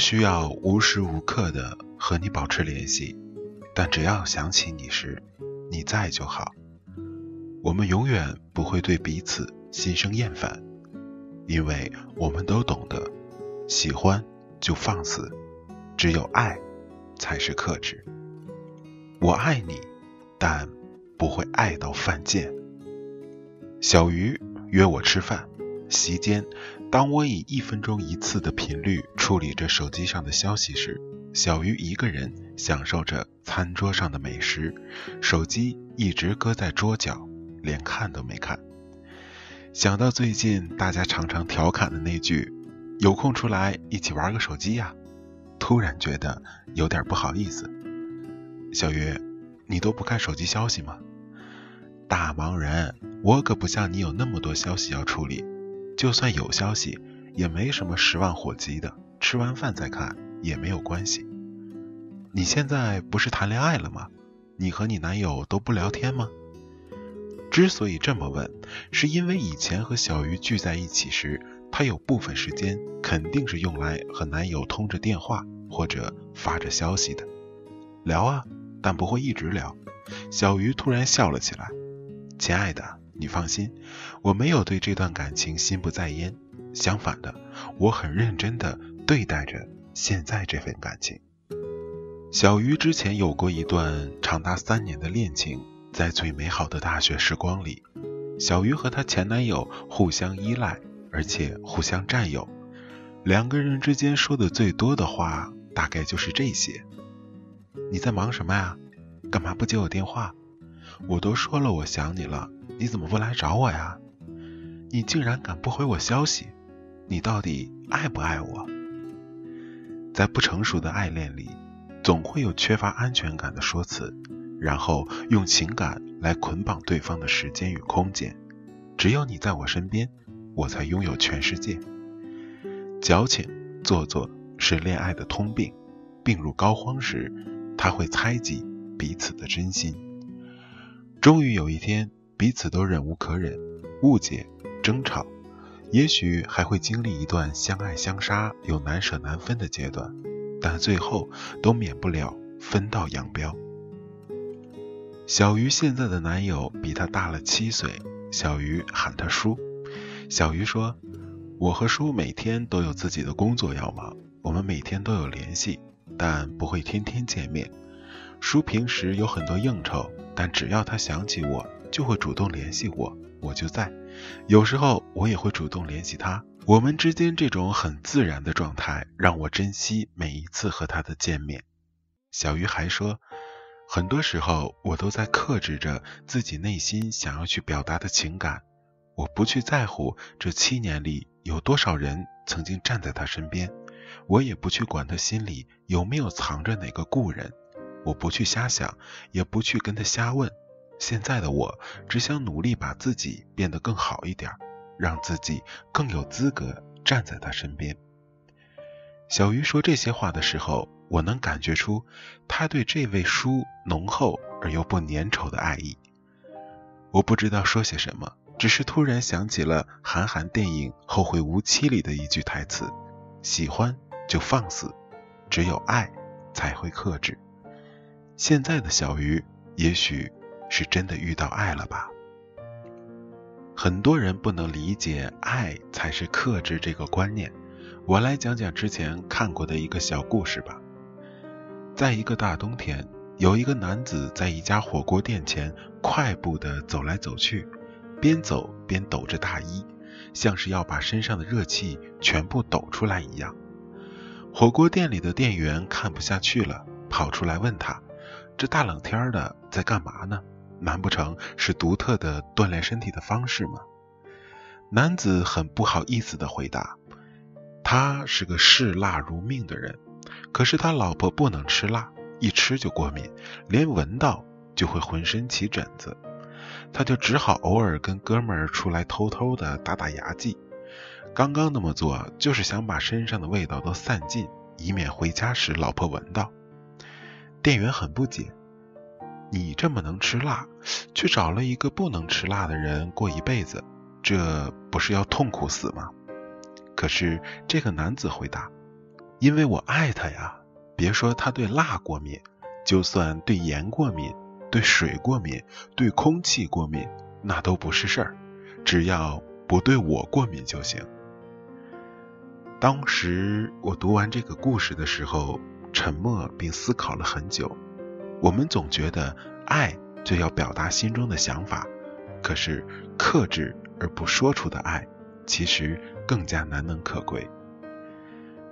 不需要无时无刻的和你保持联系，但只要想起你时，你在就好。我们永远不会对彼此心生厌烦，因为我们都懂得，喜欢就放肆，只有爱才是克制。我爱你，但不会爱到犯贱。小鱼约我吃饭。席间，当我以一分钟一次的频率处理着手机上的消息时，小鱼一个人享受着餐桌上的美食，手机一直搁在桌角，连看都没看。想到最近大家常常调侃的那句“有空出来一起玩个手机呀”，突然觉得有点不好意思。小鱼，你都不看手机消息吗？大忙人，我可不像你有那么多消息要处理。就算有消息，也没什么十万火急的，吃完饭再看也没有关系。你现在不是谈恋爱了吗？你和你男友都不聊天吗？之所以这么问，是因为以前和小鱼聚在一起时，她有部分时间肯定是用来和男友通着电话或者发着消息的。聊啊，但不会一直聊。小鱼突然笑了起来，亲爱的。你放心，我没有对这段感情心不在焉，相反的，我很认真的对待着现在这份感情。小鱼之前有过一段长达三年的恋情，在最美好的大学时光里，小鱼和她前男友互相依赖，而且互相占有。两个人之间说的最多的话，大概就是这些：你在忙什么呀？干嘛不接我电话？我都说了我想你了。你怎么不来找我呀？你竟然敢不回我消息？你到底爱不爱我？在不成熟的爱恋里，总会有缺乏安全感的说辞，然后用情感来捆绑对方的时间与空间。只有你在我身边，我才拥有全世界。矫情、做作是恋爱的通病，病入膏肓时，他会猜忌彼此的真心。终于有一天。彼此都忍无可忍，误解、争吵，也许还会经历一段相爱相杀又难舍难分的阶段，但最后都免不了分道扬镳。小鱼现在的男友比她大了七岁，小鱼喊他叔。小鱼说：“我和叔每天都有自己的工作要忙，我们每天都有联系，但不会天天见面。叔平时有很多应酬，但只要他想起我。”就会主动联系我，我就在。有时候我也会主动联系他。我们之间这种很自然的状态，让我珍惜每一次和他的见面。小鱼还说，很多时候我都在克制着自己内心想要去表达的情感。我不去在乎这七年里有多少人曾经站在他身边，我也不去管他心里有没有藏着哪个故人。我不去瞎想，也不去跟他瞎问。现在的我只想努力把自己变得更好一点，让自己更有资格站在他身边。小鱼说这些话的时候，我能感觉出他对这位叔浓厚而又不粘稠的爱意。我不知道说些什么，只是突然想起了韩寒电影《后会无期》里的一句台词：“喜欢就放肆，只有爱才会克制。”现在的小鱼也许。是真的遇到爱了吧？很多人不能理解爱才是克制这个观念。我来讲讲之前看过的一个小故事吧。在一个大冬天，有一个男子在一家火锅店前快步的走来走去，边走边抖着大衣，像是要把身上的热气全部抖出来一样。火锅店里的店员看不下去了，跑出来问他：“这大冷天的在干嘛呢？”难不成是独特的锻炼身体的方式吗？男子很不好意思的回答：“他是个嗜辣如命的人，可是他老婆不能吃辣，一吃就过敏，连闻到就会浑身起疹子，他就只好偶尔跟哥们儿出来偷偷的打打牙祭。刚刚那么做，就是想把身上的味道都散尽，以免回家时老婆闻到。”店员很不解。你这么能吃辣，却找了一个不能吃辣的人过一辈子，这不是要痛苦死吗？可是这个男子回答：“因为我爱他呀。别说他对辣过敏，就算对盐过敏、对水过敏、对空气过敏，那都不是事儿，只要不对我过敏就行。当时我读完这个故事的时候，沉默并思考了很久。我们总觉得爱就要表达心中的想法，可是克制而不说出的爱，其实更加难能可贵。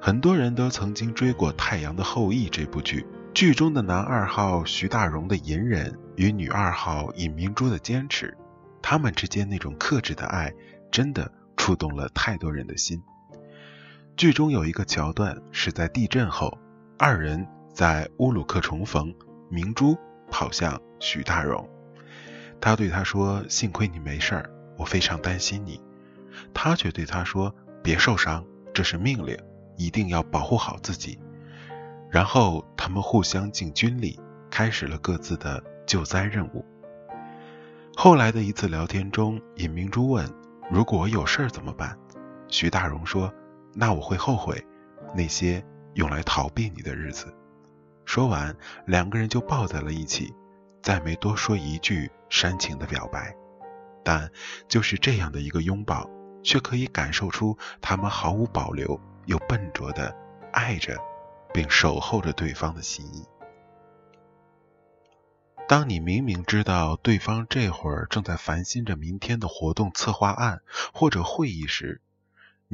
很多人都曾经追过《太阳的后裔》这部剧，剧中的男二号徐大荣的隐忍与女二号尹明珠的坚持，他们之间那种克制的爱，真的触动了太多人的心。剧中有一个桥段是在地震后，二人在乌鲁克重逢，明珠跑向徐大荣，他对他说：“幸亏你没事儿，我非常担心你。”他却对他说：“别受伤，这是命令。”一定要保护好自己。然后他们互相敬军礼，开始了各自的救灾任务。后来的一次聊天中，尹明珠问：“如果我有事儿怎么办？”徐大荣说：“那我会后悔那些用来逃避你的日子。”说完，两个人就抱在了一起，再没多说一句煽情的表白。但就是这样的一个拥抱，却可以感受出他们毫无保留。又笨拙的爱着，并守候着对方的心意。当你明明知道对方这会儿正在烦心着明天的活动策划案或者会议时，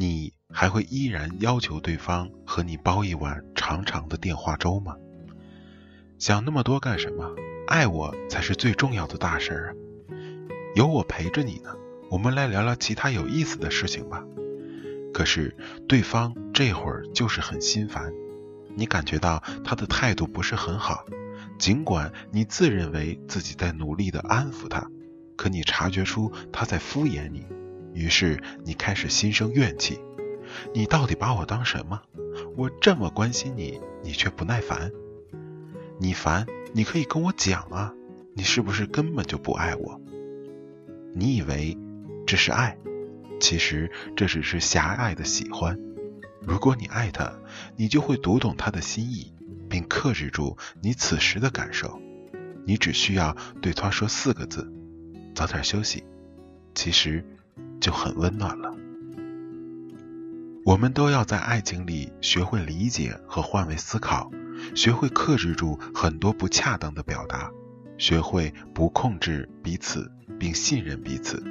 你还会依然要求对方和你煲一碗长长的电话粥吗？想那么多干什么？爱我才是最重要的大事儿啊！有我陪着你呢，我们来聊聊其他有意思的事情吧。可是对方这会儿就是很心烦，你感觉到他的态度不是很好，尽管你自认为自己在努力的安抚他，可你察觉出他在敷衍你，于是你开始心生怨气。你到底把我当什么？我这么关心你，你却不耐烦。你烦，你可以跟我讲啊，你是不是根本就不爱我？你以为这是爱？其实这只是狭隘的喜欢。如果你爱他，你就会读懂他的心意，并克制住你此时的感受。你只需要对他说四个字：“早点休息。”其实就很温暖了。我们都要在爱情里学会理解和换位思考，学会克制住很多不恰当的表达，学会不控制彼此，并信任彼此。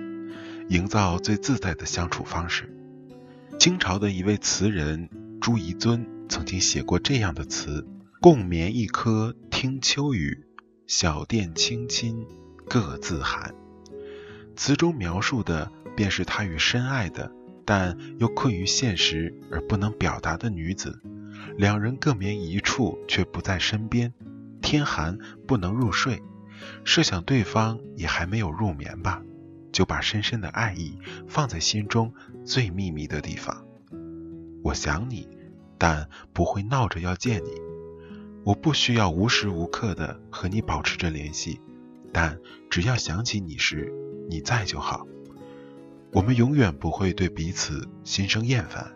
营造最自在的相处方式。清朝的一位词人朱彝尊曾经写过这样的词：“共眠一柯听秋雨，小店清亲各自寒。”词中描述的便是他与深爱的，但又困于现实而不能表达的女子，两人各眠一处却不在身边，天寒不能入睡，设想对方也还没有入眠吧。就把深深的爱意放在心中最秘密的地方。我想你，但不会闹着要见你。我不需要无时无刻的和你保持着联系，但只要想起你时，你在就好。我们永远不会对彼此心生厌烦，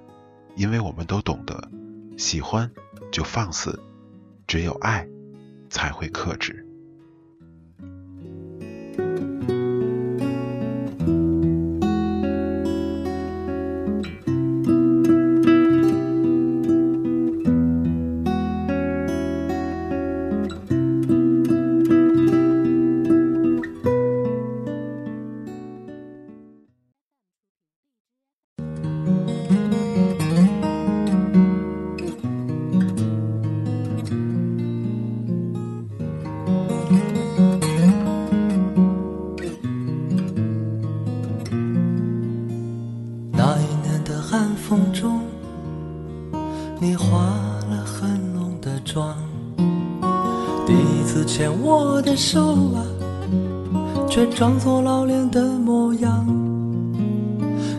因为我们都懂得，喜欢就放肆，只有爱才会克制。你化了很浓的妆，第一次牵我的手啊，却装作老练的模样。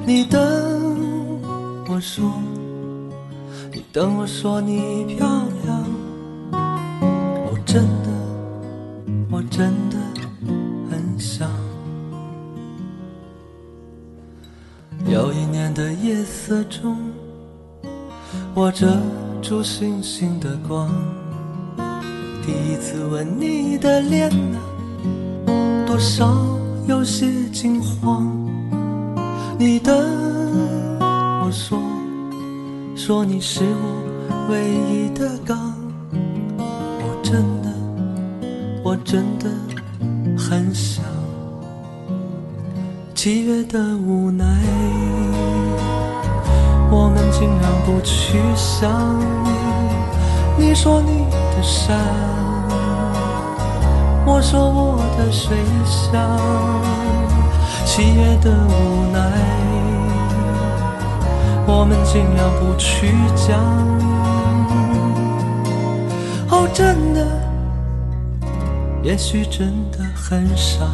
你等我说，你等我说你漂亮。我真的，我真的很想。有一年的夜色中，我遮住星星的光。第一次吻你的脸啊，多少有些惊慌。你等我说，说你是我唯一的港。我真的，我真的很想。七月的无奈，我们尽量不去想你。说你的山，我说我的水乡。七月的无奈，我们尽量不去讲。哦，真的，也许真的很傻。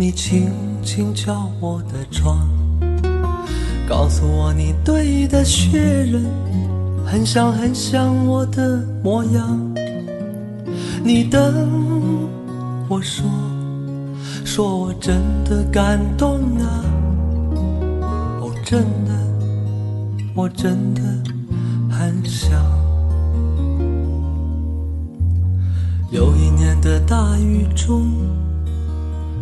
你轻轻敲我的窗，告诉我你堆的雪人很像很像我的模样。你等我说，说我真的感动啊！哦，真的，我真的很想。有一年的大雨中，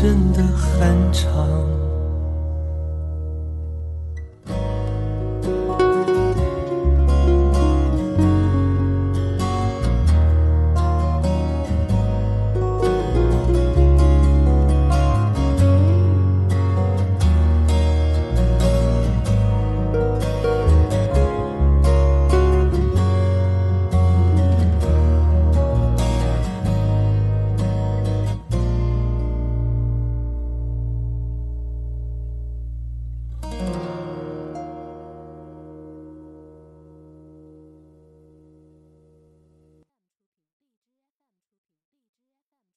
真的很长。